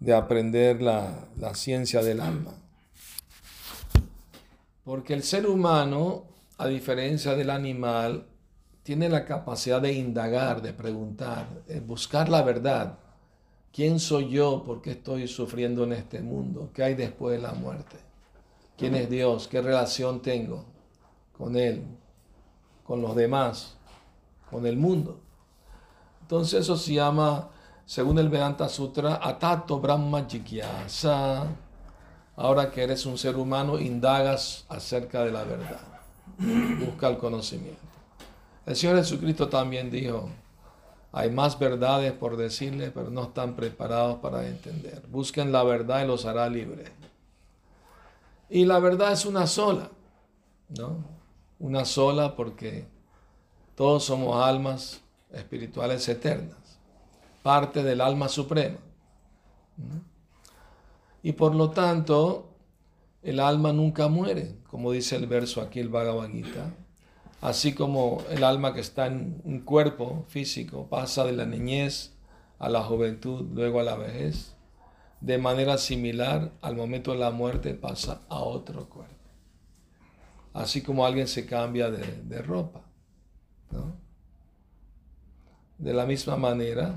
de aprender la, la ciencia del alma. Porque el ser humano, a diferencia del animal, tiene la capacidad de indagar, de preguntar, de buscar la verdad. ¿Quién soy yo? ¿Por qué estoy sufriendo en este mundo? ¿Qué hay después de la muerte? ¿Quién es Dios? ¿Qué relación tengo con Él? ¿Con los demás? ¿Con el mundo? Entonces eso se llama, según el Vedanta Sutra, Atato Brahma Jigyasa. Ahora que eres un ser humano, indagas acerca de la verdad. Busca el conocimiento. El Señor Jesucristo también dijo, hay más verdades por decirle, pero no están preparados para entender. Busquen la verdad y los hará libres. Y la verdad es una sola, ¿no? Una sola porque todos somos almas espirituales eternas, parte del alma suprema. Y por lo tanto, el alma nunca muere, como dice el verso aquí, el Bhagavad Gita. Así como el alma que está en un cuerpo físico pasa de la niñez a la juventud, luego a la vejez, de manera similar al momento de la muerte pasa a otro cuerpo. Así como alguien se cambia de, ropa. De la misma manera,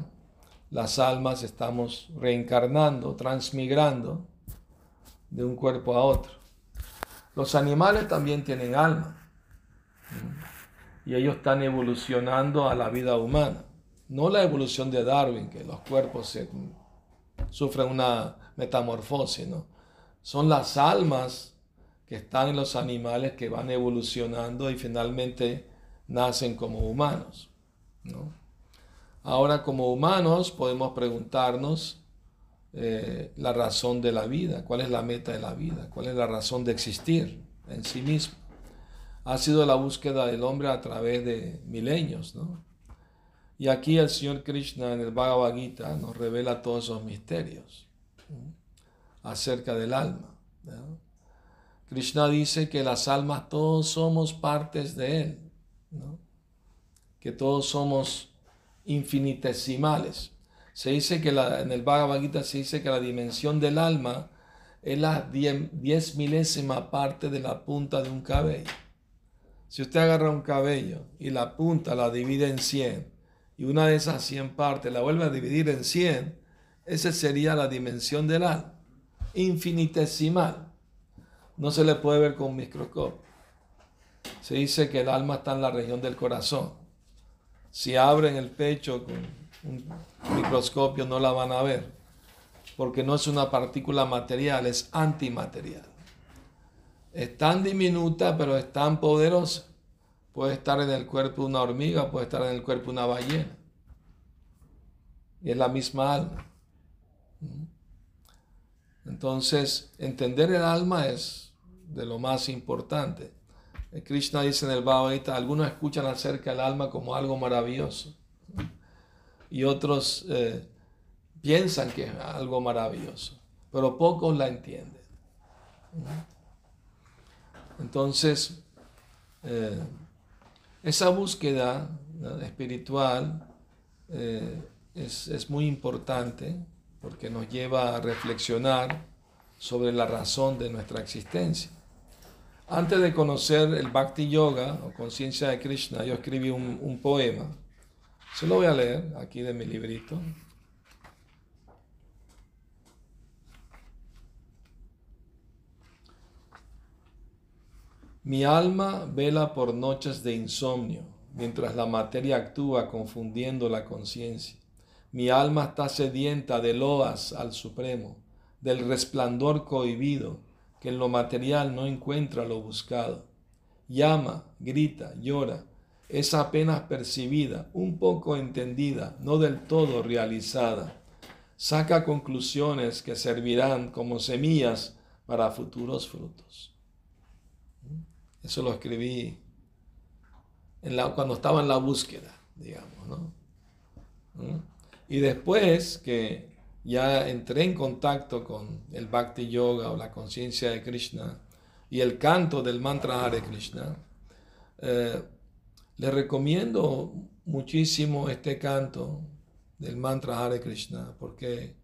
las almas estamos reencarnando, transmigrando de un cuerpo a otro. Los animales también tienen alma y ellos están evolucionando a la vida humana. No la evolución de Darwin, que los cuerpos sufren una metamorfosis, ¿no? Son las almas que están en los animales que van evolucionando y finalmente nacen como humanos, ¿no? Ahora como humanos podemos preguntarnos eh, la razón de la vida, cuál es la meta de la vida, cuál es la razón de existir en sí mismo ha sido la búsqueda del hombre a través de milenios, ¿no? Y aquí el Señor Krishna en el Bhagavad Gita nos revela todos esos misterios acerca del alma. Krishna dice que las almas todos somos partes de Él, que todos somos infinitesimales. Se dice que en el Bhagavad Gita se dice que la dimensión del alma es la diez milésima parte de la punta de un cabello. Si usted agarra un cabello y la punta la divide en 100 y una de esas 100 partes la vuelve a dividir en 100, esa sería la dimensión del alma, infinitesimal. No se le puede ver con un microscopio. Se dice que el alma está en la región del corazón. Si abren el pecho con un microscopio no la van a ver, porque no es una partícula material, es antimaterial es tan diminuta, pero es tan poderosa. Puede estar en el cuerpo de una hormiga, puede estar en el cuerpo de una ballena. Y es la misma alma. Entonces, entender el alma es de lo más importante. Krishna dice en el Bhagavad Gita, algunos escuchan acerca del alma como algo maravilloso. Y otros eh, piensan que es algo maravilloso, pero pocos la entienden. Entonces, eh, esa búsqueda espiritual eh, es, muy importante porque nos lleva a reflexionar sobre la razón de nuestra existencia. Antes de conocer el Bhakti Yoga o conciencia de Krishna, yo escribí un, un poema. Se lo voy a leer aquí de mi librito. Mi alma vela por noches de insomnio, mientras la materia actúa confundiendo la conciencia. Mi alma está sedienta de loas al Supremo, del resplandor cohibido, que en lo material no encuentra lo buscado. Llama, grita, llora, es apenas percibida, un poco entendida, no del todo realizada. Saca conclusiones que servirán como semillas para futuros frutos. Eso lo escribí cuando estaba en la búsqueda, digamos, ¿no? ¿Mm? Y después que ya entré en contacto con el Bhakti Yoga o la conciencia de Krishna y el canto del mantra Hare Krishna, eh, le recomiendo muchísimo este canto del mantra Hare Krishna porque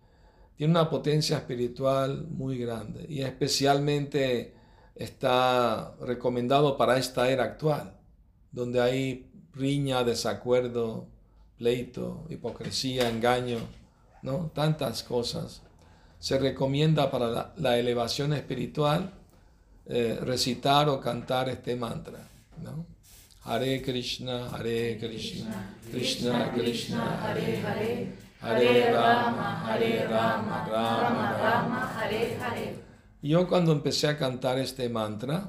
tiene una potencia espiritual muy grande y especialmente está recomendado para esta era actual, donde hay riña, desacuerdo, pleito, hipocresía, engaño, ¿no? Tantas cosas. Se recomienda para la, elevación espiritual eh, recitar o cantar este mantra, ¿no? Hare Krishna, Hare Krishna, Krishna Krishna, Hare Hare, Hare Rama, Hare Rama, Rama Rama, Hare Hare. Yo cuando empecé a cantar este mantra,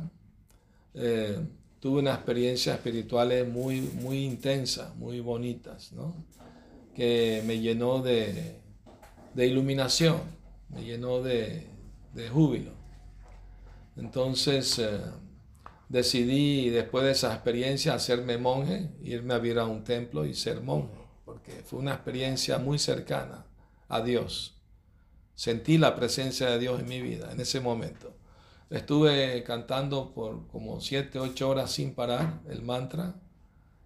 eh, tuve una experiencia espirituales muy, muy intensa, muy bonitas, ¿no? que me llenó de, de iluminación, me llenó de, de júbilo. Entonces eh, decidí después de esa experiencia hacerme monje, irme a vivir a un templo y ser monje, porque fue una experiencia muy cercana a Dios. Sentí la presencia de Dios en mi vida en ese momento. Estuve cantando por como 7, 8 horas sin parar el mantra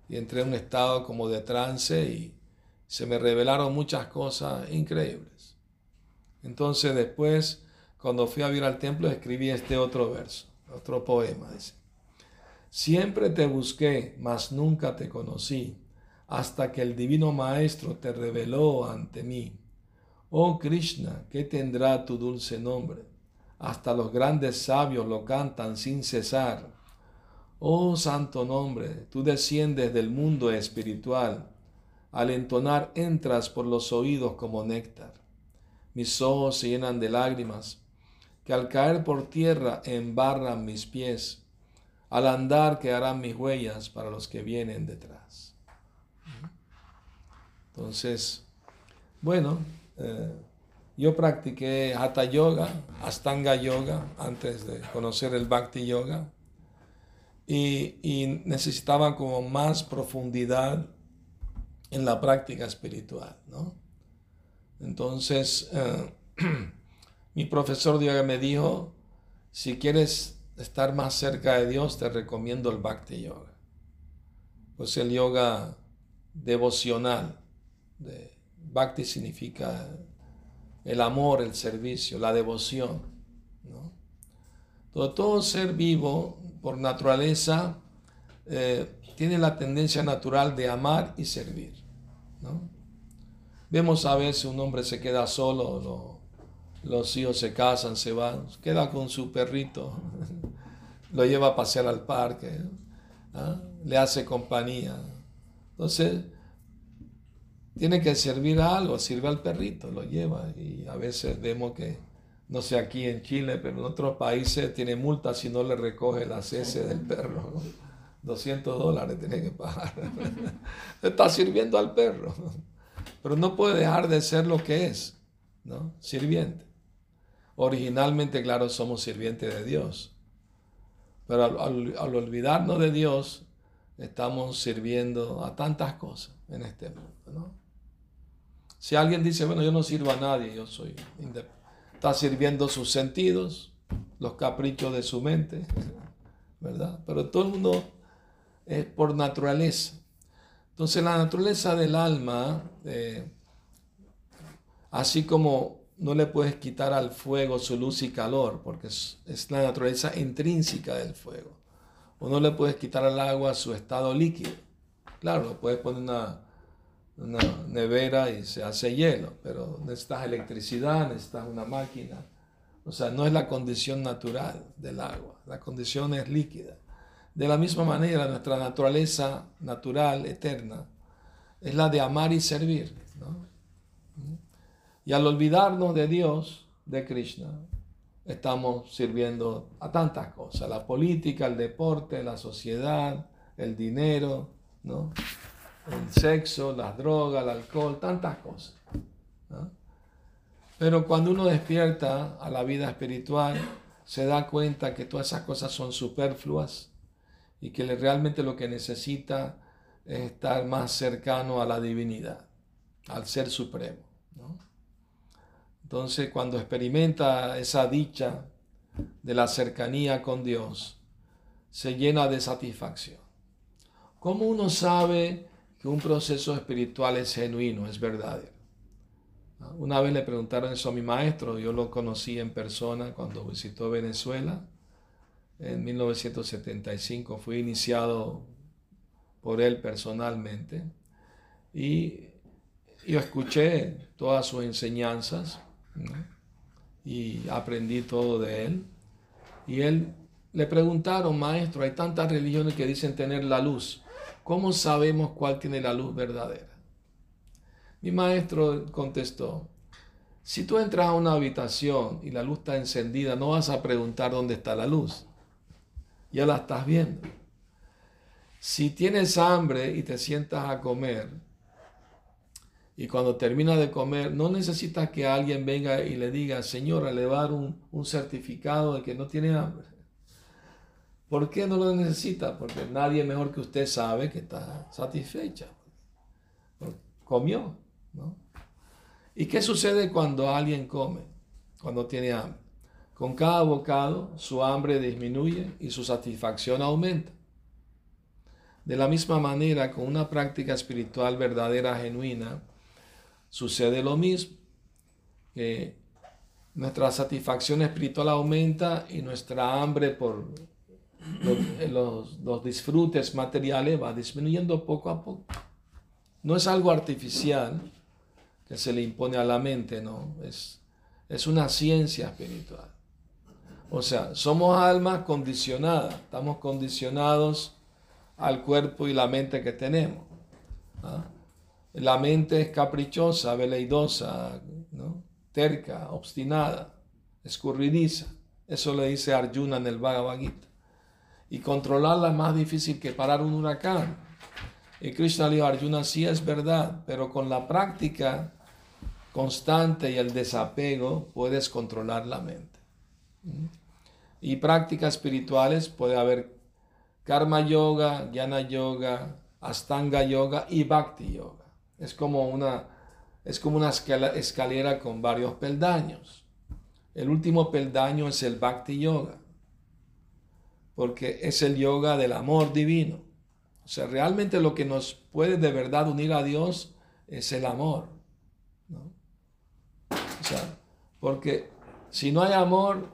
y entré en un estado como de trance y se me revelaron muchas cosas increíbles. Entonces después, cuando fui a vivir al templo, escribí este otro verso, otro poema. Dice, siempre te busqué, mas nunca te conocí, hasta que el divino maestro te reveló ante mí. Oh Krishna, ¿qué tendrá tu dulce nombre? hasta los grandes sabios lo cantan sin cesar. Oh santo nombre, tú desciendes del mundo espiritual, al entonar entras por los oídos como néctar. Mis ojos se llenan de lágrimas, que al caer por tierra embarran mis pies, al andar quedarán mis huellas para los que vienen detrás. Entonces, bueno, eh, yo practiqué Hatha Yoga, Astanga Yoga, antes de conocer el Bhakti Yoga. Y, necesitaba como más profundidad en la práctica espiritual, ¿no? Entonces, eh, mi profesor de me dijo, si quieres estar más cerca de Dios, te recomiendo el Bhakti Yoga. Pues el yoga devocional, de Bhakti significa el amor, el servicio, la devoción. Todo, ser vivo, por naturaleza, eh, tiene la tendencia natural de amar y servir. Vemos a veces un hombre se queda solo, los hijos se casan, se van, queda con su perrito, lo lleva a pasear al parque, le hace compañía. Entonces, tiene que servir a algo, sirve al perrito, lo lleva. Y a veces vemos que, no sé aquí en Chile, pero en otros países tiene multa si no le recoge las heces del perro. 200 dólares tiene que pagar. Está sirviendo al perro. Pero no puede dejar de ser lo que es, ¿no? Sirviente. Originalmente, claro, somos sirvientes de Dios. Pero al, olvidarnos de Dios, estamos sirviendo a tantas cosas en este mundo. Si alguien dice, bueno, yo no sirvo a nadie, yo soy está sirviendo sus sentidos, los caprichos de su mente, ¿verdad? Pero todo el mundo es por naturaleza. Entonces la naturaleza del alma, eh, así como no le puedes quitar al fuego su luz y calor, porque es, la naturaleza intrínseca del fuego. O no le puedes quitar al agua su estado líquido. Claro, puedes poner una, una nevera y se hace hielo, pero necesitas electricidad, necesitas una máquina. O sea, no es la condición natural del agua, la condición es líquida. De la misma manera, nuestra naturaleza natural, eterna, es la de amar y servir. Y al olvidarnos de Dios, de Krishna, estamos sirviendo a tantas cosas, la política, el deporte, la sociedad, el dinero, ¿no? el sexo, las drogas, el alcohol, tantas cosas. Pero cuando uno despierta a la vida espiritual, se da cuenta que todas esas cosas son superfluas y que realmente lo que necesita es estar más cercano a la divinidad, al ser supremo. Entonces, cuando experimenta esa dicha de la cercanía con Dios, se llena de satisfacción. ¿Cómo uno sabe que un proceso espiritual es genuino, es verdadero. Una vez le preguntaron eso a mi maestro, yo lo conocí en persona cuando visitó Venezuela. En 1975 fui iniciado por él personalmente y yo escuché todas sus enseñanzas y aprendí todo de él. Y él le preguntaron, maestro, hay tantas religiones que dicen tener la luz. ¿Cómo sabemos cuál tiene la luz verdadera? Mi maestro contestó, si tú entras a una habitación y la luz está encendida, no vas a preguntar dónde está la luz. Ya la estás viendo. Si tienes hambre y te sientas a comer, y cuando termina de comer, no necesitas que alguien venga y le diga, señora, le va a dar un, un certificado de que no tiene hambre. ¿Por qué no lo necesita? Porque nadie mejor que usted sabe que está satisfecha. Comió, ¿no? ¿Y qué sucede cuando alguien come? Cuando tiene hambre. Con cada bocado su hambre disminuye y su satisfacción aumenta. De la misma manera, con una práctica espiritual verdadera, genuina, sucede lo mismo. Que nuestra satisfacción espiritual aumenta y nuestra hambre por los, los, disfrutes materiales va disminuyendo poco a poco. No es algo artificial que se le impone a la mente, no, es, es una ciencia espiritual. O sea, somos almas condicionadas, estamos condicionados al cuerpo y la mente que tenemos. ¿ah? La mente es caprichosa, veleidosa, terca, obstinada, escurridiza. Eso le dice Arjuna en el Bhagavad Gita y controlarla es más difícil que parar un huracán. Y Krishna le dijo, Arjuna, sí es verdad, pero con la práctica constante y el desapego puedes controlar la mente. ¿Mm? Y prácticas espirituales puede haber karma yoga, jnana yoga, astanga yoga y bhakti yoga. Es como una, es como una escalera con varios peldaños. El último peldaño es el bhakti yoga porque es el yoga del amor divino. O sea, realmente lo que nos puede de verdad unir a Dios es el amor. O sea, porque si no hay amor,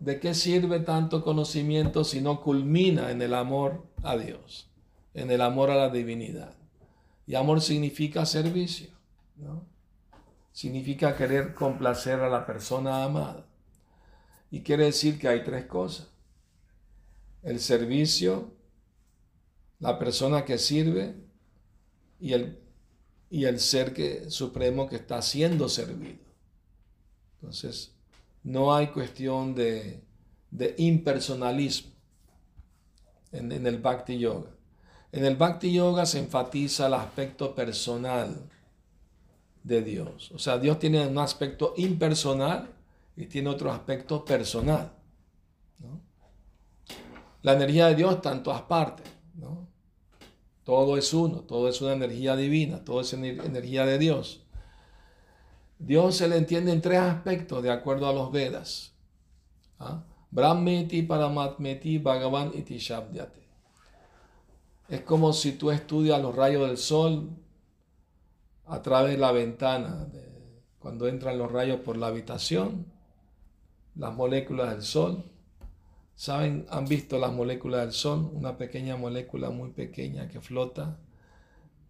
¿de qué sirve tanto conocimiento si no culmina en el amor a Dios, en el amor a la divinidad? Y amor significa servicio, ¿no? Significa querer complacer a la persona amada. Y quiere decir que hay tres cosas el servicio, la persona que sirve y el, y el ser que, supremo que está siendo servido. Entonces, no hay cuestión de, impersonalismo en, el Bhakti Yoga. En el Bhakti Yoga se enfatiza el aspecto personal de Dios. O sea, Dios tiene un aspecto impersonal y tiene otro aspecto personal. La energía de Dios está en todas partes. Todo es uno, todo es una energía divina, todo es energía de Dios. Dios se le entiende en tres aspectos de acuerdo a los Vedas. ¿Ah? Brahmeti, Paramatmeti, Bhagavan iti Shabdyate. Es como si tú estudias los rayos del sol a través de la ventana, cuando entran los rayos por la habitación, las moléculas del sol ¿Saben? ¿Han visto las moléculas del Sol? Una pequeña molécula muy pequeña que flota.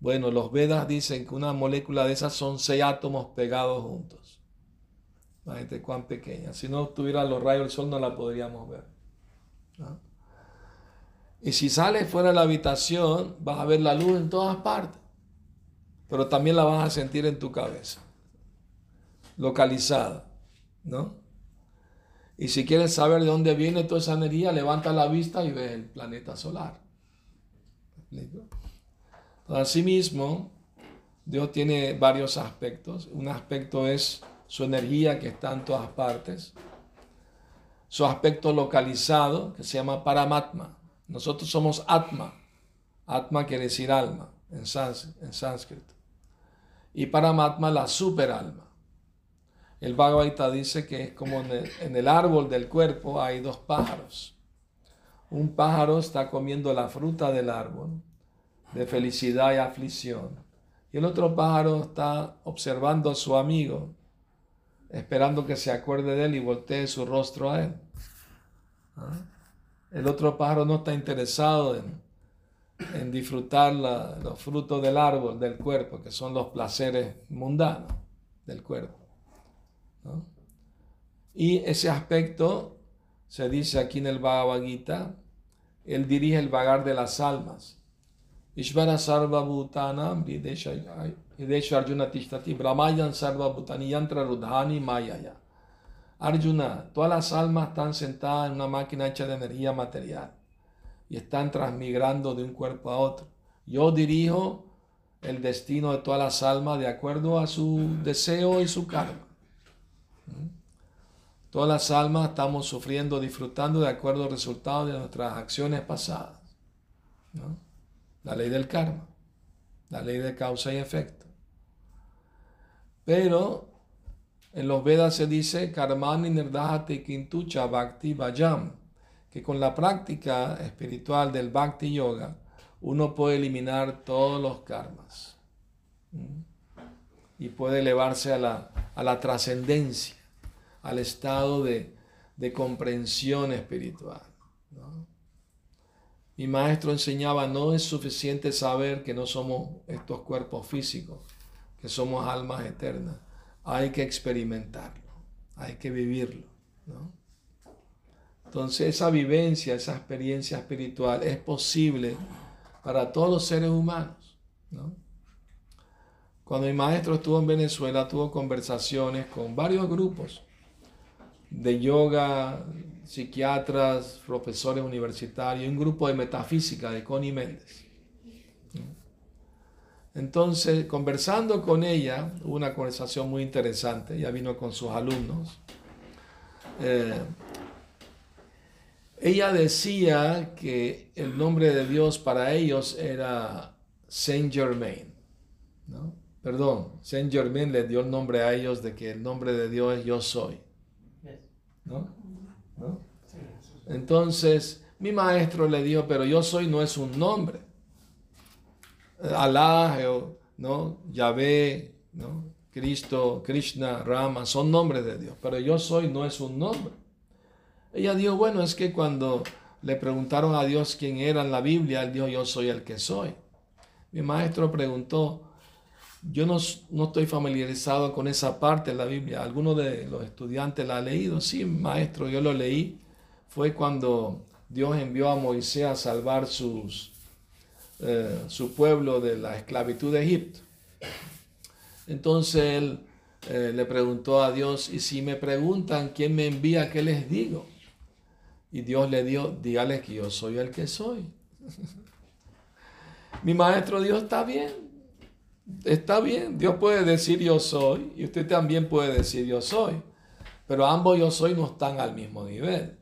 Bueno, los Vedas dicen que una molécula de esas son seis átomos pegados juntos. Imagínate cuán pequeña. Si no tuviera los rayos del sol no la podríamos ver. Y si sales fuera de la habitación, vas a ver la luz en todas partes. Pero también la vas a sentir en tu cabeza. Localizada. ¿No? Y si quieres saber de dónde viene toda esa energía, levanta la vista y ve el planeta solar. Asimismo, Dios tiene varios aspectos. Un aspecto es su energía que está en todas partes. Su aspecto localizado, que se llama Paramatma. Nosotros somos Atma. Atma quiere decir alma en, sánscrito. Y Paramatma la superalma. El Bhagavad dice que es como en el, árbol del cuerpo hay dos pájaros. Un pájaro está comiendo la fruta del árbol de felicidad y aflicción Y el otro pájaro está observando a su amigo, esperando que se acuerde de él y voltee su rostro a él. ¿Ah? El otro pájaro no está interesado en, en disfrutar los frutos del árbol, del cuerpo, que son los placeres mundanos del cuerpo. Y ese aspecto se dice aquí en el Bhagavad Gita, él dirige el vagar de las almas. Ishvara Sarva Bhutanam Arjuna Tishtati Brahmayan Sarva Bhutani Yantra Rudhani Mayaya. Arjuna, todas las almas están sentadas en una máquina hecha de energía material y están transmigrando de un cuerpo a otro. Yo dirijo el destino de todas las almas de acuerdo a su deseo y su karma. ¿Mm? Todas las almas estamos sufriendo, disfrutando de acuerdo al resultado de nuestras acciones pasadas. La ley del karma, la ley de causa y efecto. Pero en los Vedas se dice karmani nirdahati kintucha bhakti vayam, que con la práctica espiritual del bhakti yoga uno puede eliminar todos los karmas y puede elevarse a la, a la trascendencia, al estado de, de comprensión espiritual. Mi maestro enseñaba, no es suficiente saber que no somos estos cuerpos físicos, que somos almas eternas hay que experimentarlo, hay que vivirlo. Entonces esa vivencia, esa experiencia espiritual es posible para todos los seres humanos. Cuando mi maestro estuvo en Venezuela, tuvo conversaciones con varios grupos de yoga, psiquiatras, profesores universitarios, un grupo de metafísica de Connie Méndez. Entonces, conversando con ella, hubo una conversación muy interesante, ella vino con sus alumnos. Eh, ella decía que el nombre de Dios para ellos era Saint Germain. Perdón, Saint Germain le dio el nombre a ellos de que el nombre de Dios es yo soy. ¿No? Entonces, mi maestro le dijo, pero yo soy no es un nombre. Alá, ¿no? Yahvé, ¿no? Cristo, Krishna, Rama, son nombres de Dios, pero yo soy no es un nombre. Ella dijo, bueno, es que cuando le preguntaron a Dios quién era en la Biblia, él dijo, yo soy el que soy. Mi maestro preguntó, yo no, no estoy familiarizado con esa parte de la Biblia. ¿Alguno de los estudiantes la ha leído? Sí, maestro, yo lo leí. Fue cuando Dios envió a Moisés a salvar sus, eh, su pueblo de la esclavitud de Egipto. Entonces él eh, le preguntó a Dios, y si me preguntan quién me envía, ¿qué les digo? Y Dios le dio, dígale que yo soy el que soy. Mi maestro Dios está bien, está bien. Dios puede decir yo soy y usted también puede decir yo soy. Pero ambos yo soy no están al mismo nivel.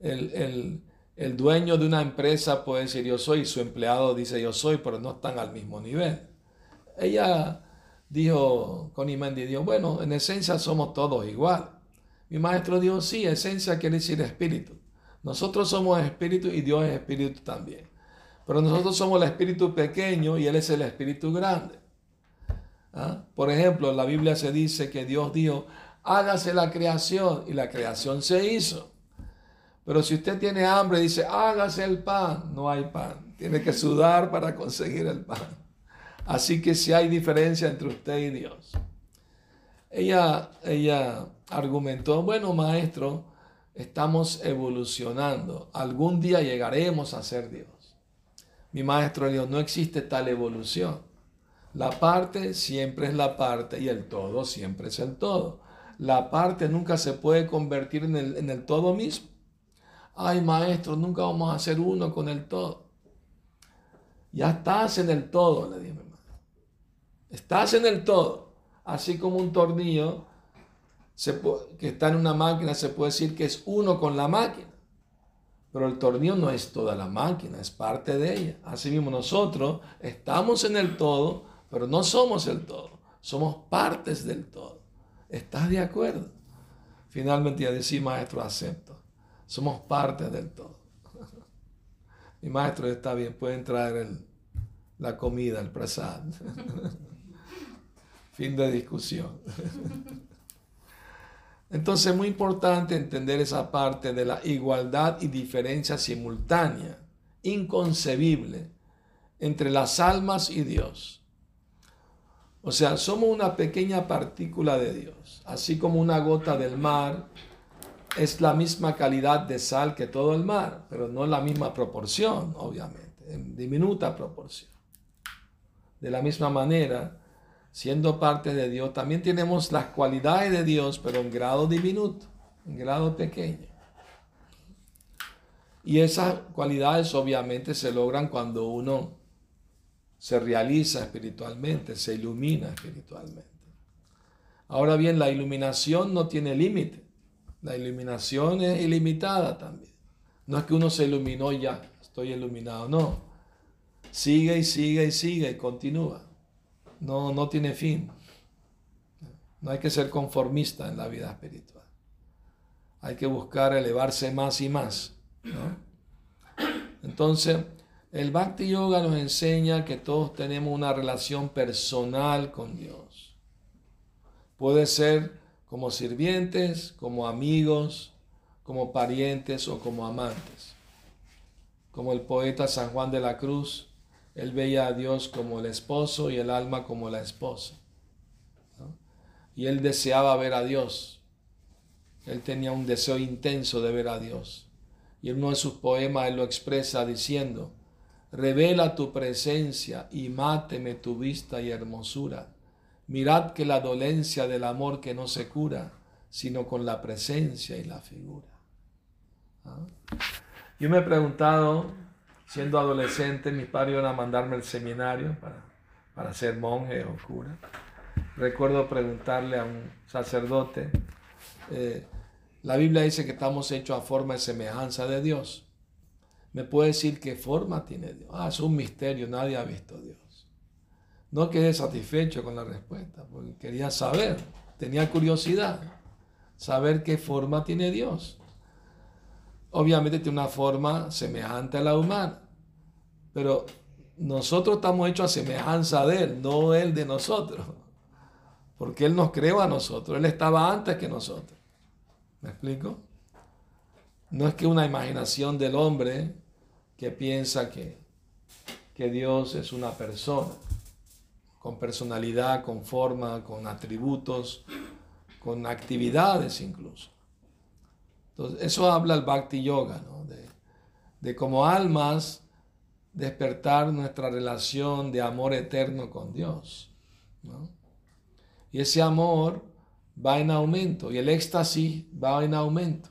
El, el, el dueño de una empresa puede decir yo soy, y su empleado dice yo soy, pero no están al mismo nivel. Ella dijo, Connie Mendy dijo, bueno, en esencia somos todos igual. Mi maestro dijo, sí, esencia quiere decir espíritu. Nosotros somos espíritu y Dios es espíritu también. Pero nosotros somos el espíritu pequeño y Él es el espíritu grande. ¿Ah? Por ejemplo, en la Biblia se dice que Dios dijo, hágase la creación y la creación se hizo. Pero si usted tiene hambre, dice, hágase el pan, no hay pan. Tiene que sudar para conseguir el pan. Así que si hay diferencia entre usted y Dios. Ella, ella argumentó, bueno, maestro, estamos evolucionando. Algún día llegaremos a ser Dios. Mi maestro dijo, no existe tal evolución. La parte siempre es la parte y el todo siempre es el todo. La parte nunca se puede convertir en el, en el todo mismo ay maestro, nunca vamos a ser uno con el todo. Ya estás en el todo, le dije mi Estás en el todo. Así como un tornillo que está en una máquina se puede decir que es uno con la máquina. Pero el tornillo no es toda la máquina, es parte de ella. Así mismo nosotros estamos en el todo, pero no somos el todo. Somos partes del todo. ¿Estás de acuerdo? Finalmente ya decía, maestro, acepto. Somos parte del todo. Mi maestro está bien, pueden traer el, la comida, el prasad. fin de discusión. Entonces es muy importante entender esa parte de la igualdad y diferencia simultánea, inconcebible, entre las almas y Dios. O sea, somos una pequeña partícula de Dios, así como una gota del mar es la misma calidad de sal que todo el mar, pero no la misma proporción, obviamente, en diminuta proporción. De la misma manera, siendo parte de Dios, también tenemos las cualidades de Dios, pero en grado diminuto, en grado pequeño. Y esas cualidades obviamente se logran cuando uno se realiza espiritualmente, se ilumina espiritualmente. Ahora bien, la iluminación no tiene límite. La iluminación es ilimitada también. No es que uno se iluminó ya, estoy iluminado, no. Sigue y sigue y sigue y continúa no, no tiene fin. No hay que ser conformista en la vida espiritual. Hay que buscar elevarse más y más. Entonces, el Bhakti Yoga nos enseña que todos tenemos una relación personal con Dios. Puede ser como sirvientes, como amigos, como parientes o como amantes. Como el poeta San Juan de la Cruz él veía a Dios como el esposo y el alma como la esposa. Y él deseaba ver a Dios. Él tenía un deseo intenso de ver a Dios. Y en uno de sus poemas él lo expresa diciendo, revela tu presencia y máteme tu vista y hermosura. Mirad que la dolencia del amor que no se cura, sino con la presencia y la figura. ¿Ah? Yo me he preguntado siendo adolescente, mis padres iban a mandarme al seminario para, para ser monje o cura. Recuerdo preguntarle a un sacerdote, eh, la Biblia dice que estamos hechos a forma y semejanza de Dios. ¿Me puede decir qué forma tiene Dios? Ah, es un misterio, nadie ha visto a Dios. No quedé satisfecho con la respuesta, porque quería saber, tenía curiosidad, saber qué forma tiene Dios obviamente tiene una forma semejante a la humana, pero nosotros estamos hechos a semejanza de Él, no Él de nosotros, porque Él nos creó a nosotros, Él estaba antes que nosotros. ¿Me explico? No es que una imaginación del hombre que piensa que, que Dios es una persona, con personalidad, con forma, con atributos, con actividades incluso eso habla el Bhakti Yoga, de, de como almas despertar nuestra relación de amor eterno con Dios. Y ese amor va en aumento y el éxtasis va en aumento.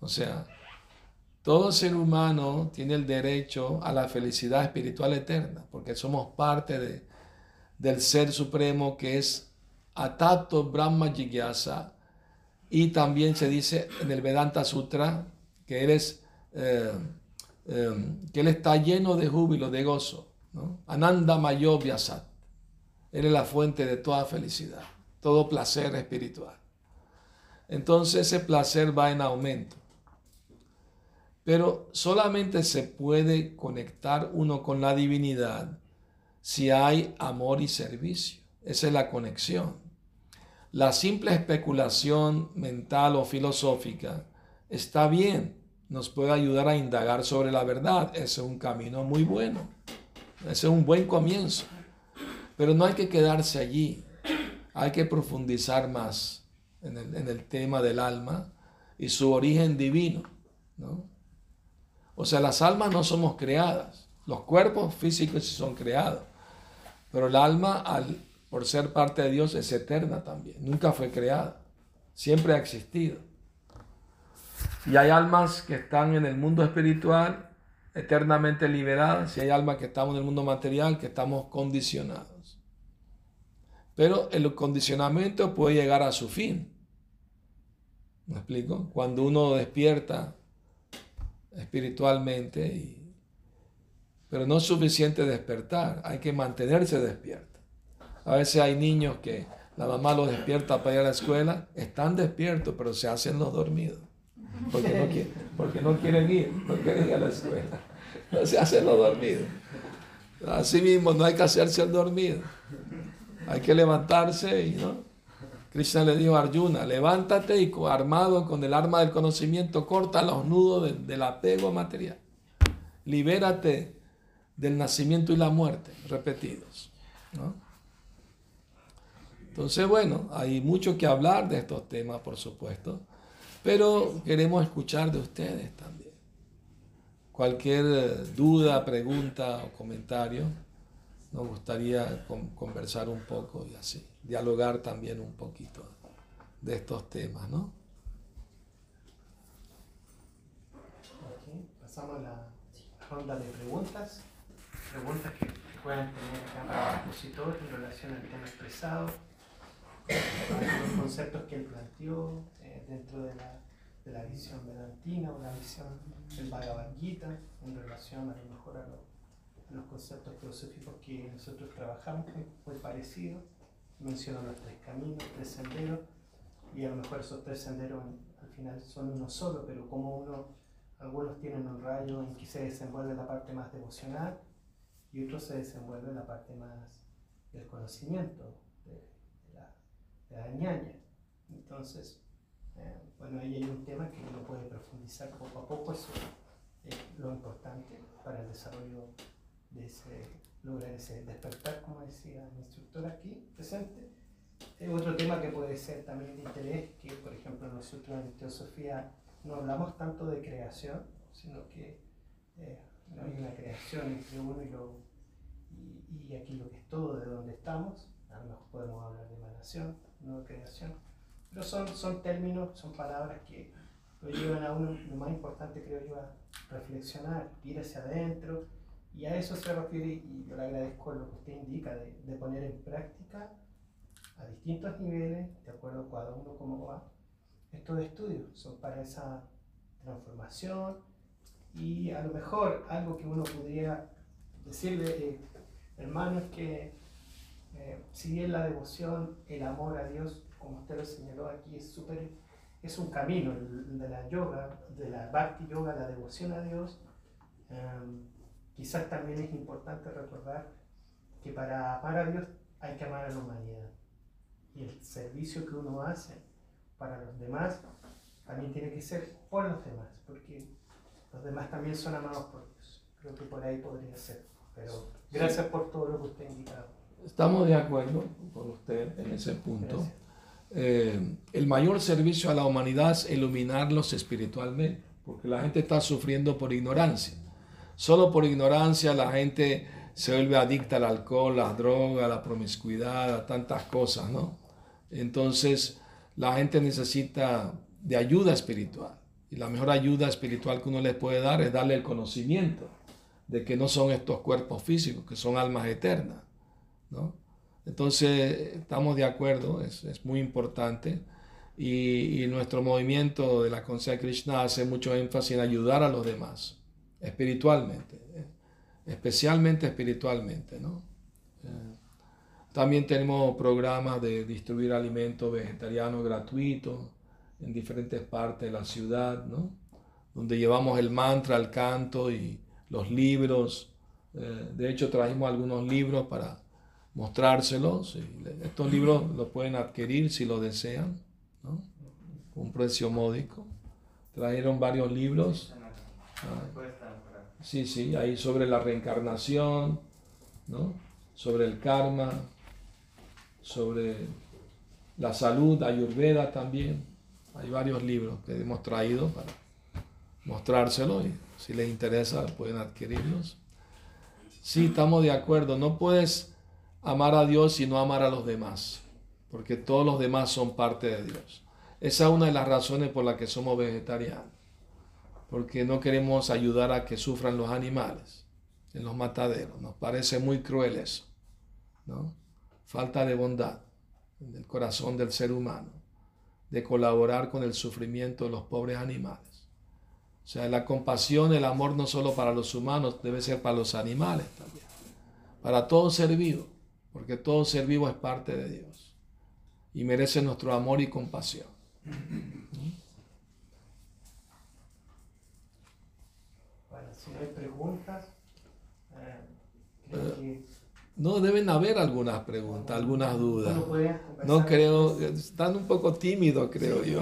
O sea, todo ser humano tiene el derecho a la felicidad espiritual eterna, porque somos parte de, del Ser Supremo que es Atato Brahma Jigyasa, y también se dice en el Vedanta Sutra que él, es, eh, eh, que él está lleno de júbilo, de gozo. Ananda Mayo Vyasat. Él es la fuente de toda felicidad, todo placer espiritual. Entonces ese placer va en aumento. Pero solamente se puede conectar uno con la divinidad si hay amor y servicio. Esa es la conexión. La simple especulación mental o filosófica está bien, nos puede ayudar a indagar sobre la verdad. Ese es un camino muy bueno. Ese es un buen comienzo. Pero no hay que quedarse allí. Hay que profundizar más en el, tema del alma y su origen divino. O sea, las almas no somos creadas. Los cuerpos físicos sí son creados. Pero el alma, al por ser parte de Dios, es eterna también. Nunca fue creada. Siempre ha existido. Y hay almas que están en el mundo espiritual eternamente liberadas y hay almas que estamos en el mundo material que estamos condicionados. Pero el condicionamiento puede llegar a su fin. ¿Me explico? Cuando uno despierta espiritualmente, pero no es suficiente despertar, hay que mantenerse despierto. A veces hay niños que la mamá los despierta para ir a la escuela, están despiertos, pero se hacen los dormidos. Porque no, quieren, porque no quieren ir, no quieren ir a la escuela. no se hace lo dormido. Así mismo no hay que hacerse el dormido. Hay que levantarse y no. Krishna le dijo a Arjuna, levántate y armado con el arma del conocimiento, corta los nudos del apego material. Libérate del nacimiento y la muerte, repetidos. Entonces, bueno, hay mucho que hablar de estos temas, por supuesto, pero queremos escuchar de ustedes también. Cualquier eh, duda, pregunta o comentario, nos gustaría conversar un poco y así, dialogar también un poquito de estos temas, ¿no? pasamos a la ronda de preguntas, preguntas que, puedan tener el expositor en relación al tema expresado, los conceptos que él planteó eh, dentro de la, de la visión vedantina o la visión del Bhagavad Gita en relación a lo mejor a los los conceptos filosóficos que nosotros trabajamos, muy parecidos. Menciono los tres caminos, tres senderos, y a lo mejor esos tres senderos al final son uno solo, pero como uno, algunos tienen un rayo en que se desenvuelve la parte más devocional y otros se desenvuelve en la parte más del conocimiento, de, la, de ñaña. Entonces, eh, bueno, ahí hay un tema que uno puede profundizar poco a poco, eso es lo importante para el desarrollo de ese, lograr ese despertar, como decía mi instructor aquí presente. otro tema que puede ser también de interés, que por ejemplo nosotros en Teosofía no hablamos tanto de creación, sino que eh, no hay una creación entre uno y, lo, y, aquí lo que es todo, de donde estamos. A lo mejor podemos hablar de emanación, no de creación. Pero son, son términos, son palabras que lo llevan a uno, lo más importante creo yo, a reflexionar, ir hacia adentro y a eso se refiere, y yo le agradezco lo que usted indica, de, de poner en práctica a distintos niveles, de acuerdo a cada uno cómo va, estos estudios son para esa transformación. Y a lo mejor algo que uno podría decirle, eh, hermano, es que eh, si bien la devoción, el amor a Dios, como usted lo señaló aquí, es súper, es un camino, el, de la yoga, de la bhakti yoga, la devoción a Dios, em, quizás también es importante recordar que para amar a Dios hay que amar a la humanidad. Y el servicio que uno hace para los demás también tiene que ser por los demás, porque los demás también son amados por Dios. Creo que por ahí podría ser. Pero gracias por todo lo que usted ha indicado. Estamos de acuerdo con usted en ese punto. Eh, el mayor servicio a la humanidad es iluminarlos espiritualmente, porque la gente está sufriendo por ignorancia. Solo por ignorancia la gente se vuelve adicta al alcohol, las drogas, a la promiscuidad, a tantas cosas, ¿no? Entonces la gente necesita de ayuda espiritual. Y la mejor ayuda espiritual que uno les puede dar es darle el conocimiento de que no son estos cuerpos físicos, que son almas eternas, ¿no? Entonces estamos de acuerdo, es, es muy importante. Y, y, nuestro movimiento de la conciencia de Krishna hace mucho énfasis en ayudar a los demás espiritualmente, ¿eh? especialmente espiritualmente, ¿no? Eh, también tenemos programas de distribuir alimentos vegetarianos gratuitos en diferentes partes de la ciudad, ¿no? Donde llevamos el mantra, el canto y los libros. Eh, de hecho, trajimos algunos libros para mostrárselos. Estos libros los pueden adquirir si lo desean, ¿no? Un precio módico. Trajeron varios libros. Sí, sí, ahí sobre la reencarnación, ¿no? sobre el karma, sobre la salud, Ayurveda también. Hay varios libros que hemos traído para mostrárselo y si les interesa pueden adquirirlos. Sí, estamos de acuerdo. No puedes amar a Dios y no amar a los demás, porque todos los demás son parte de Dios. Esa es una de las razones por las que somos vegetarianos porque no queremos ayudar a que sufran los animales en los mataderos. Nos parece muy cruel eso, ¿no? Falta de bondad en el corazón del ser humano, de colaborar con el sufrimiento de los pobres animales. O sea, la compasión, el amor no solo para los humanos, debe ser para los animales también. Para todo ser vivo, porque todo ser vivo es parte de Dios y merece nuestro amor y compasión. Hay preguntas. Eh, creo Eh, que No deben haber algunas preguntas, algunas dudas. No creo, están un poco tímidos, creo yo.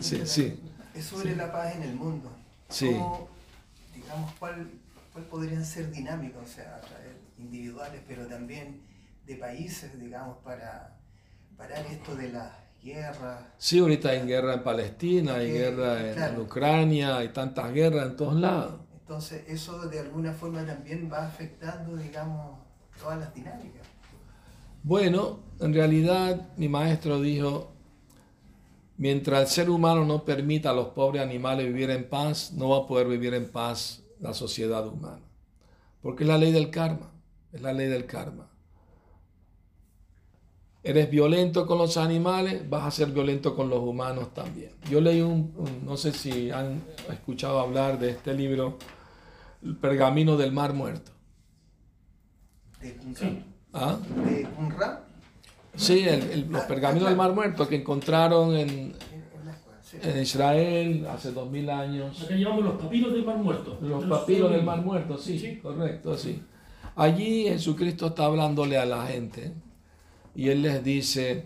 Sí, sí. Es sobre la paz en el mundo. Sí. ¿Cómo, digamos, cuál, cuál podrían ser dinámicas, o sea, individuales, pero también de países, digamos, para parar esto de las guerras? Sí, ahorita hay guerra en Palestina, hay Eh, guerra en, claro. en Ucrania, hay tantas guerras en todos lados. Entonces, eso de alguna forma también va afectando, digamos, todas las dinámicas. Bueno, en realidad mi maestro dijo, mientras el ser humano no permita a los pobres animales vivir en paz, no va a poder vivir en paz la sociedad humana. Porque es la ley del karma, es la ley del karma. Eres violento con los animales, vas a ser violento con los humanos también. Yo leí un, un- no sé si han escuchado hablar de este libro, El pergamino del mar muerto. De Qumran. Sí. ¿Ah? De Qumran, Sí, el- el- los pergaminos del Mar Muerto que encontraron en, en, Israel hace dos mil años. Acá llevamos los papiros del Mar Muerto. Los papiros del Mar Muerto, sí, Sí. correcto, sí. Allí Jesucristo está hablándole a la gente y él les dice,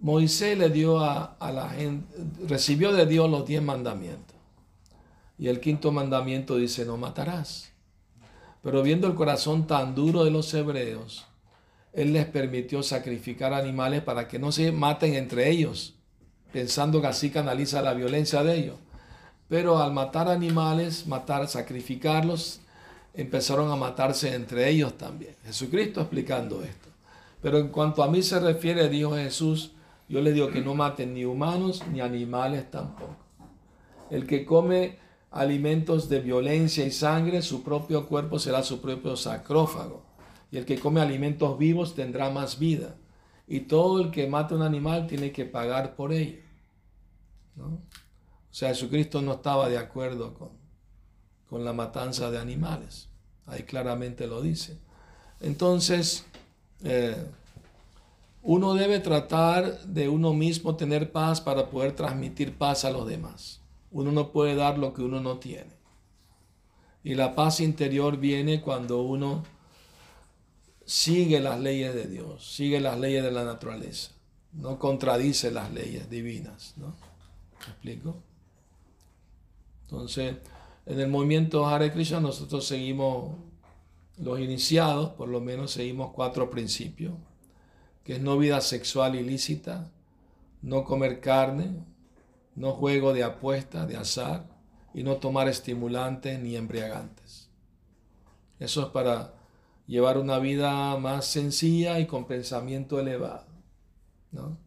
Moisés le dio a, la gente, recibió de Dios los diez mandamientos. Y el quinto mandamiento dice, no matarás. Pero viendo el corazón tan duro de los hebreos, él les permitió sacrificar animales para que no se maten entre ellos, pensando que así canaliza la violencia de ellos. Pero al matar animales, matar, sacrificarlos, empezaron a matarse entre ellos también. Jesucristo explicando esto. Pero en cuanto a mí se refiere, dijo Jesús, yo le digo que no maten ni humanos ni animales tampoco. El que come alimentos de violencia y sangre, su propio cuerpo será su propio sacrófago. Y el que come alimentos vivos tendrá más vida. Y todo el que mata un animal tiene que pagar por ello. O sea, Jesucristo no estaba de acuerdo con, con la matanza de animales. Ahí claramente lo dice. Entonces, eh, uno debe tratar de uno mismo tener paz para poder transmitir paz a los demás. Uno no puede dar lo que uno no tiene. Y la paz interior viene cuando uno sigue las leyes de Dios, sigue las leyes de la naturaleza, no contradice las leyes divinas. ¿no? ¿Me explico? Entonces, en el movimiento Hare Krishna nosotros seguimos los iniciados, por lo menos seguimos cuatro principios, que es no vida sexual ilícita, no comer carne, no juego de apuesta, de azar, y no tomar estimulantes ni embriagantes. Eso es para llevar una vida más sencilla y con pensamiento elevado. ¿no?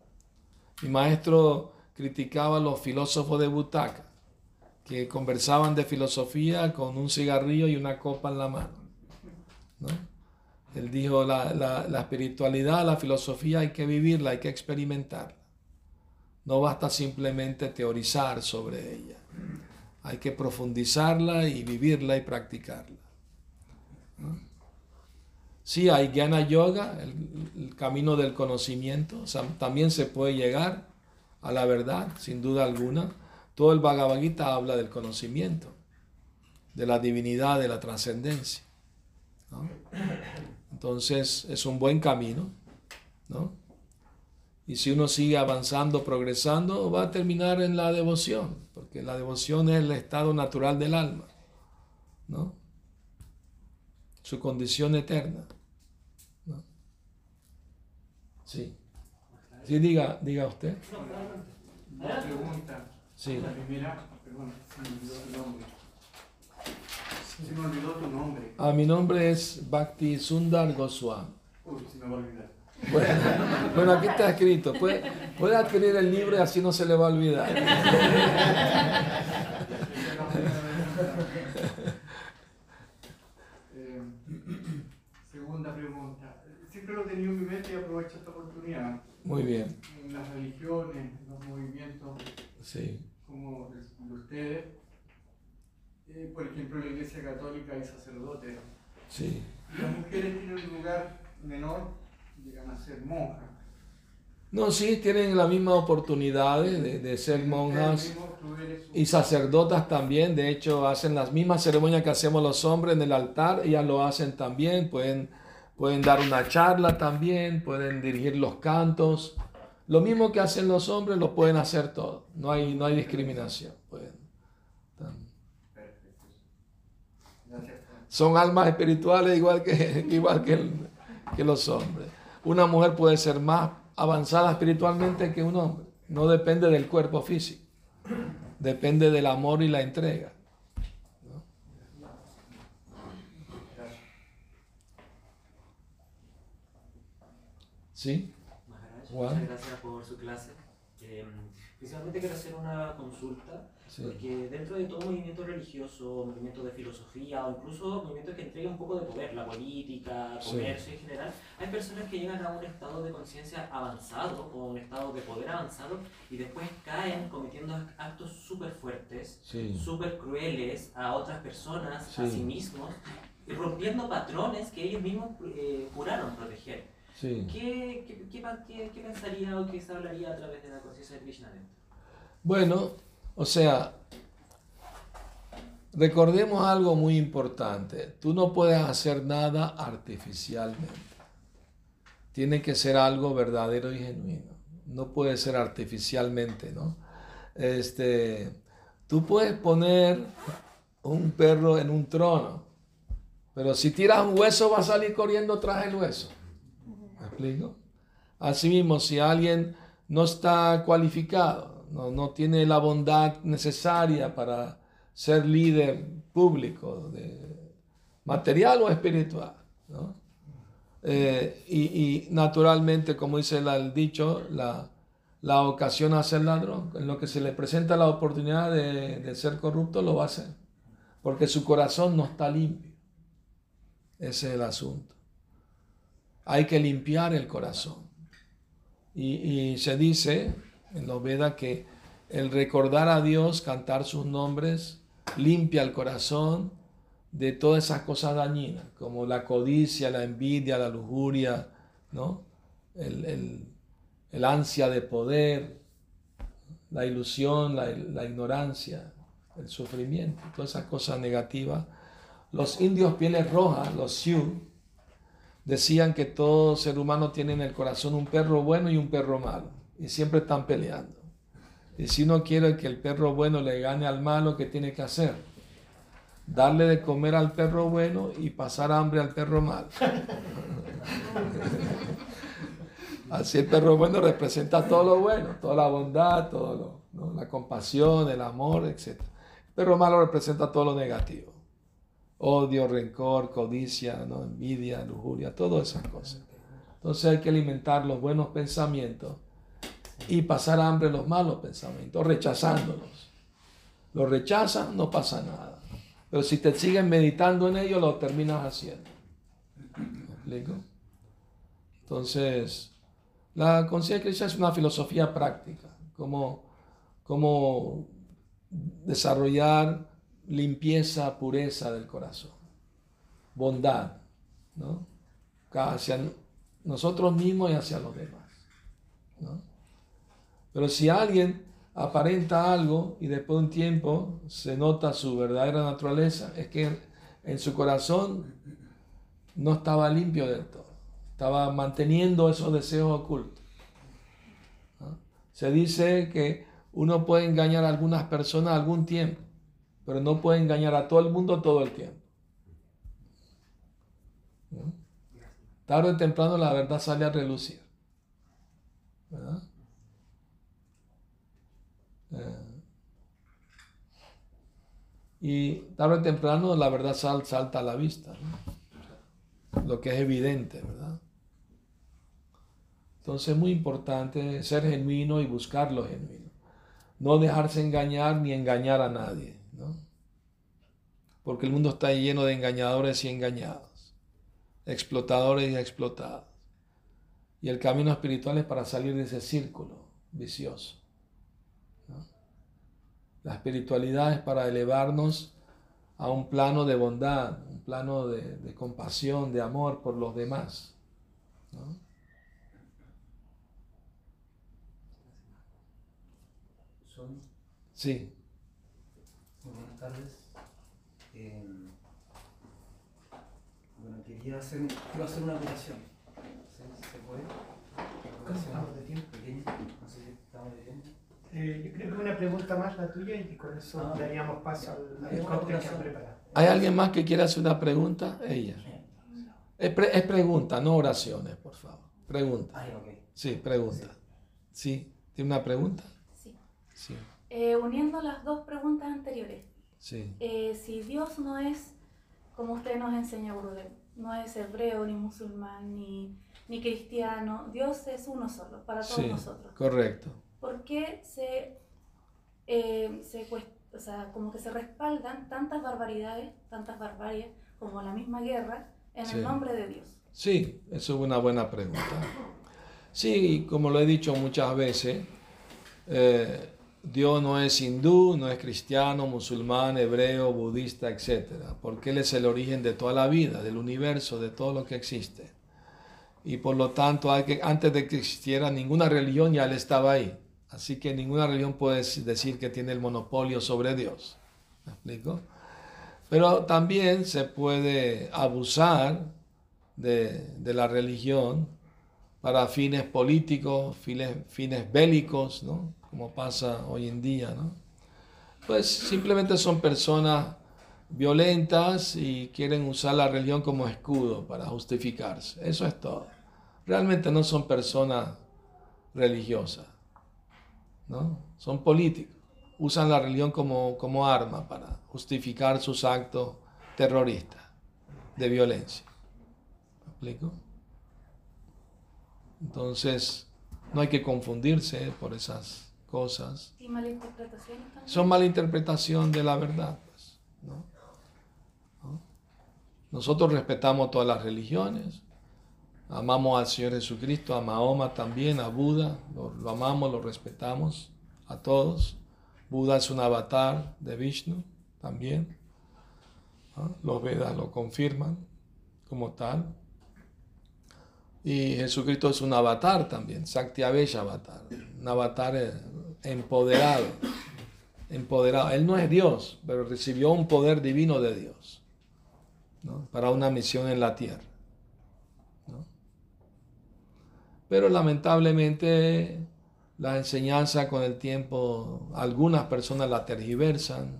Mi maestro criticaba a los filósofos de butaca, que conversaban de filosofía con un cigarrillo y una copa en la mano. Él dijo, la, la, espiritualidad, la filosofía hay que vivirla, hay que experimentarla. No basta simplemente teorizar sobre ella. Hay que profundizarla y vivirla y practicarla. Sí, hay Jnana Yoga, el, camino del conocimiento. También se puede llegar a la verdad, sin duda alguna. Todo el Bhagavad Gita habla del conocimiento, de la divinidad, de la trascendencia. ¿No? Entonces, es un buen camino. ¿no? Y si uno sigue avanzando, progresando, va a terminar en la devoción, porque la devoción es el estado natural del alma, ¿no? Su condición eterna. ¿no? Sí. Sí, diga, diga usted. Una pregunta. Sí. La primera, perdón, se me olvidó el nombre. Se me olvidó tu nombre. Ah, mi nombre es Bhakti Sundar Goswami. Uy, se me va a olvidar. Bueno, bueno, aquí está escrito. Puede, puede adquirir el libro y así no se le va a olvidar. Eh, segunda pregunta. Siempre lo he tenido en mi mente y aprovecho esta oportunidad. Muy bien. En las religiones, en los movimientos Sí, como de ustedes, eh, por ejemplo, la Iglesia Católica hay sacerdotes. sí. Y las mujeres tienen un lugar menor, llegan a ser monjas. No, sí, tienen la misma oportunidad de, de ser ¿Ustedes monjas. Y sacerdotas también, de hecho, hacen las mismas ceremonias que hacemos los hombres en el altar, ellas lo hacen también, pueden, pueden dar una charla también, pueden dirigir los cantos. Lo mismo que hacen los hombres, lo pueden hacer todos, no hay, no hay discriminación. Pueden. Perfecto. Gracias. Son almas espirituales igual que, igual que, el- que los hombres. Una mujer puede ser más avanzada espiritualmente que un hombre. No depende del cuerpo físico. Depende del amor y la entrega. ¿Sí? Maharaj, muchas gracias por su clase. Eh, principalmente quiero hacer una consulta, Sí. porque dentro de todo movimiento religioso, movimiento de filosofía o incluso movimientos que entreguen un poco de poder, la política, Sí. comercio en general, hay personas que llegan a un estado de conciencia avanzado o un estado de poder avanzado y después caen cometiendo ac- actos súper fuertes, Sí. súper crueles a otras personas, a Sí. sí mismos, y rompiendo patrones que ellos mismos eh, juraron proteger. Sí. ¿Qué, qué, qué, qué- qué pensaría o qué se hablaría a través de la conciencia de Krishna dentro? Bueno, o sea, recordemos algo muy importante. Tú no puedes hacer nada artificialmente. Tiene que ser algo verdadero y genuino. No puede ser artificialmente, ¿no? Este, tú puedes poner un perro en un trono, pero si tiras un hueso va a salir corriendo tras el hueso. ¿Me explico? Asimismo, si alguien no está cualificado, no, no tiene la bondad necesaria para ser líder público, de, material o espiritual, ¿no? Eh, y, y naturalmente, como dice el dicho, la, la ocasión hace el ladrón. En lo que se le presenta la oportunidad de, de ser corrupto, lo va a hacer. Porque su corazón no está limpio. Ese es el asunto. Hay que limpiar el corazón. Y, y se dice en los Vedas que el recordar a Dios, cantar sus nombres, limpia el corazón de todas esas cosas dañinas, como la codicia, la envidia, la lujuria, ¿no? el, el- el ansia de poder, la ilusión, la, la ignorancia, el sufrimiento, todas esas cosas negativas. Los indios pieles rojas, los Sioux, decían que todo ser humano tiene en el corazón un perro bueno y un perro malo, y siempre están peleando. Y si uno quiere que el perro bueno le gane al malo, ¿qué tiene que hacer? Darle de comer al perro bueno y pasar hambre al perro malo. Así el perro bueno representa todo lo bueno, toda la bondad, todo la compasión, el amor, etc. El perro malo representa todo lo negativo. Odio, rencor, codicia, envidia, lujuria, todas esas cosas. Entonces hay que alimentar los buenos pensamientos y pasar hambre los malos pensamientos, rechazándolos. Los rechazas, no pasa nada. Pero si te siguen meditando en ellos, lo terminas haciendo. ¿Me explico? Entonces, la conciencia cristiana es una filosofía práctica, como, como desarrollar limpieza, pureza del corazón, bondad, ¿no? Hacia nosotros mismos y hacia los demás, ¿no? Pero si alguien aparenta algo y después de un tiempo se nota su verdadera naturaleza, es que en su corazón no estaba limpio del todo. Estaba manteniendo esos deseos ocultos. ¿no? Se dice que uno puede engañar a algunas personas algún tiempo, pero no puede engañar a todo el mundo todo el tiempo. ¿no? Tarde o temprano la verdad sale a relucir. ¿verdad? Eh, y tarde o temprano la verdad sal- salta a la vista, lo que es evidente, ¿verdad? Entonces es muy importante ser genuino y buscar lo genuino. No dejarse engañar ni engañar a nadie, ¿no? Porque el mundo está lleno de engañadores y engañados, explotadores y explotados. Y el camino espiritual es para salir de ese círculo vicioso. La espiritualidad es para elevarnos a un plano de bondad, un plano de, de compasión, de amor por los demás. ¿no? Son Sí. Buenas tardes. Eh, bueno, quería hacer, quiero hacer una acotación. ¿Se, se puede? Acotación Estamos de tiempo. pequeña. No sé si estamos de tiempo. Eh, yo creo que una pregunta más la tuya y con eso Ah. daríamos paso al, al cóctel que han preparado. ¿Hay alguien más que quiera hacer una pregunta? Ella. Es, pre- es pregunta, no oraciones, por favor. Pregunta. Sí, pregunta. Sí. ¿Tiene una pregunta? Sí. Sí. Eh, uniendo las dos preguntas anteriores, Sí. eh, si Dios no es, como usted nos enseña, Brudel, no es hebreo, ni musulmán, ni, ni cristiano, Dios es uno solo, para todos Sí. nosotros. Correcto. ¿Por qué se, eh, se o sea, como que se respaldan tantas barbaridades, tantas barbarias, como la misma guerra, en Sí. el nombre de Dios? Sí, eso es una buena pregunta. Sí, como lo he dicho muchas veces, eh, Dios no es hindú, no es cristiano, musulmán, hebreo, budista, etc. Porque Él es el origen de toda la vida, del universo, de todo lo que existe. Y por lo tanto, hay que, antes de que existiera ninguna religión, ya Él estaba ahí. Así que ninguna religión puede decir que tiene el monopolio sobre Dios. ¿Me explico? Pero también se puede abusar de, de la religión para fines políticos, fines, fines bélicos, ¿no? Como pasa hoy en día, ¿no? Pues simplemente son personas violentas y quieren usar la religión como escudo para justificarse. Eso es todo. Realmente no son personas religiosas, ¿no? Son políticos. Usan la religión como, como arma para justificar sus actos terroristas de violencia. ¿Me explico? Entonces, no hay que confundirse por esas cosas. ¿Y malinterpretaciones también? Son mala interpretación de la verdad. pues, ¿no? ¿No? Nosotros respetamos todas las religiones, amamos al Señor Jesucristo, a Mahoma también, a Buda, lo, amamos, lo respetamos a todos. Buda es un avatar de Vishnu también. Los Vedas lo confirman como tal. Y Jesucristo es un avatar también, Sakti Avesha avatar, un avatar eh, empoderado, empoderado. Él no es Dios, pero recibió un poder divino de Dios para una misión en la tierra. ¿no? Pero lamentablemente la enseñanza con el tiempo, algunas personas la tergiversan,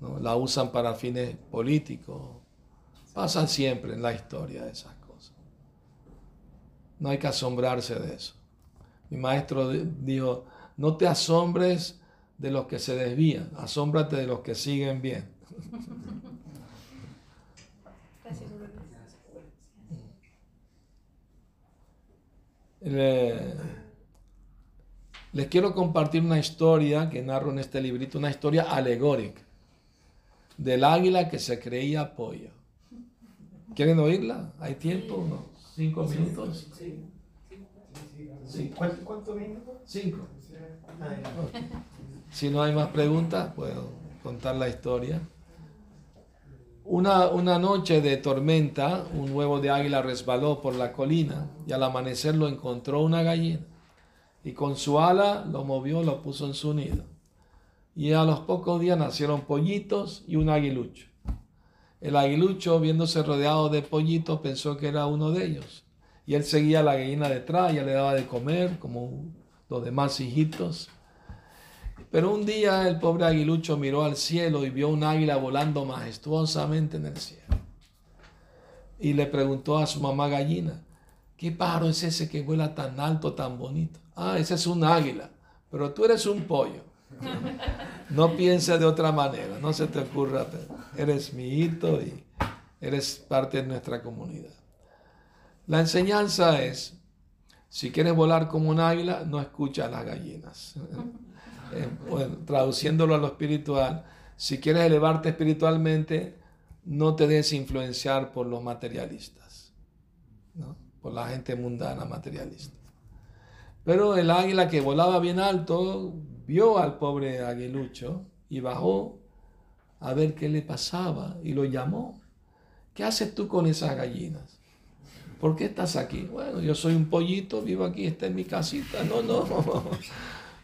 ¿no? la usan para fines políticos. Pasa siempre en la historia de esas cosas. No hay que asombrarse de eso. Mi maestro di- dijo, no te asombres de los que se desvían, asómbrate de los que siguen bien. Gracias, Brudel. Le- les quiero compartir una historia que narro en este librito, una historia alegórica del águila que se creía pollo. ¿Quieren oírla? ¿Hay tiempo? ¿No? ¿Cinco minutos? Sí. ¿Cuánto, cuánto minutos? Cinco. Adelante. Si no hay más preguntas, puedo contar la historia. Una, una noche de tormenta, un huevo de águila resbaló por la colina y al amanecer lo encontró una gallina. Y con su ala lo movió, lo puso en su nido. Y a los pocos días nacieron pollitos y un aguilucho. El aguilucho, viéndose rodeado de pollitos, pensó que era uno de ellos. Y él seguía a la gallina detrás, ya le daba de comer, como los demás hijitos. Pero un día el pobre aguilucho miró al cielo y vio un águila volando majestuosamente en el cielo. Y le preguntó a su mamá gallina, ¿qué pájaro es ese que vuela tan alto, tan bonito? Ah, ese es un águila, pero tú eres un pollo. No pienses de otra manera, no se te ocurra. Eres mi hito y eres parte de nuestra comunidad. La enseñanza es, si quieres volar como un águila, no escucha a las gallinas. Eh, traduciéndolo a lo espiritual, si quieres elevarte espiritualmente, no te dejes influenciar por los materialistas, por la gente mundana materialista. Pero el águila que volaba bien alto vio al pobre aguilucho y bajó a ver qué le pasaba y lo llamó. ¿Qué haces tú con esas gallinas? ¿Por qué estás aquí? Bueno, yo soy un pollito, vivo aquí, está en mi casita. No, no.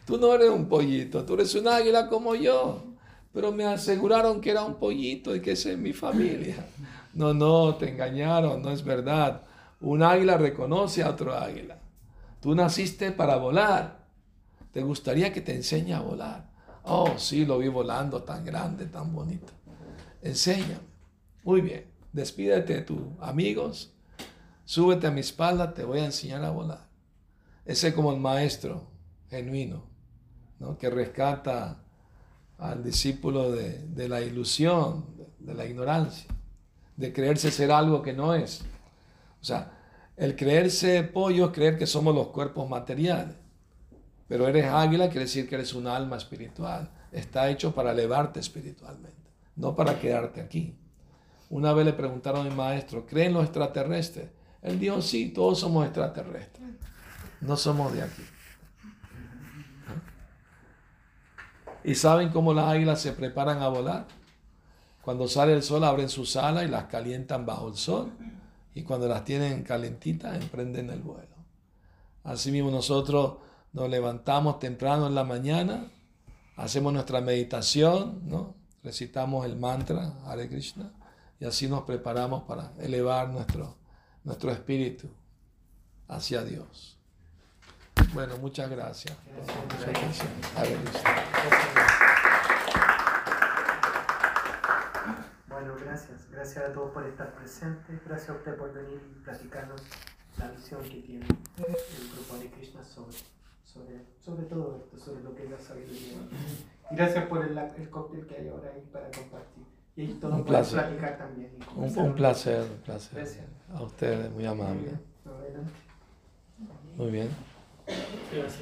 Tú no eres un pollito, tú eres un águila como yo. Pero me aseguraron que era un pollito y que esa es mi familia. No, no, te engañaron, no es verdad. Un águila reconoce a otro águila. Tú naciste para volar. ¿Te gustaría que te enseñe a volar? Oh, sí, lo vi volando tan grande, tan bonito. Enséñame. Muy bien. Despídete de tus amigos. Súbete a mi espalda, te voy a enseñar a volar. Ese es como el maestro genuino, ¿no? que rescata al discípulo de, de la ilusión, de la ignorancia, de creerse ser algo que no es. O sea, el creerse pollo es creer que somos los cuerpos materiales. Pero eres águila quiere decir que eres un alma espiritual. Está hecho para elevarte espiritualmente, no para quedarte aquí. Una vez le preguntaron al maestro, ¿creen los extraterrestres? Él dijo, sí, todos somos extraterrestres. No somos de aquí. ¿Y saben cómo las águilas se preparan a volar? Cuando sale el sol abren sus alas y las calientan bajo el sol. Y cuando las tienen calentitas emprenden el vuelo. Asimismo nosotros nos levantamos temprano en la mañana, hacemos nuestra meditación, ¿no? recitamos el mantra Hare Krishna y así nos preparamos para elevar nuestro, nuestro espíritu hacia Dios. Bueno, muchas gracias. atención. Hare Krishna. Bueno, gracias. Gracias a todos por estar presentes. Gracias a usted por venir y platicarnos la visión que tiene el grupo de Krishna sobre, sobre, sobre todo esto, sobre lo que es la sabiduría. Y gracias por el, el cóctel que hay ahora ahí para compartir. Y todos Un pueden placer. platicar también. Un, un placer, un placer. Gracias. A ustedes, muy Muy amable. bien. Adelante. Muy bien. Gracias.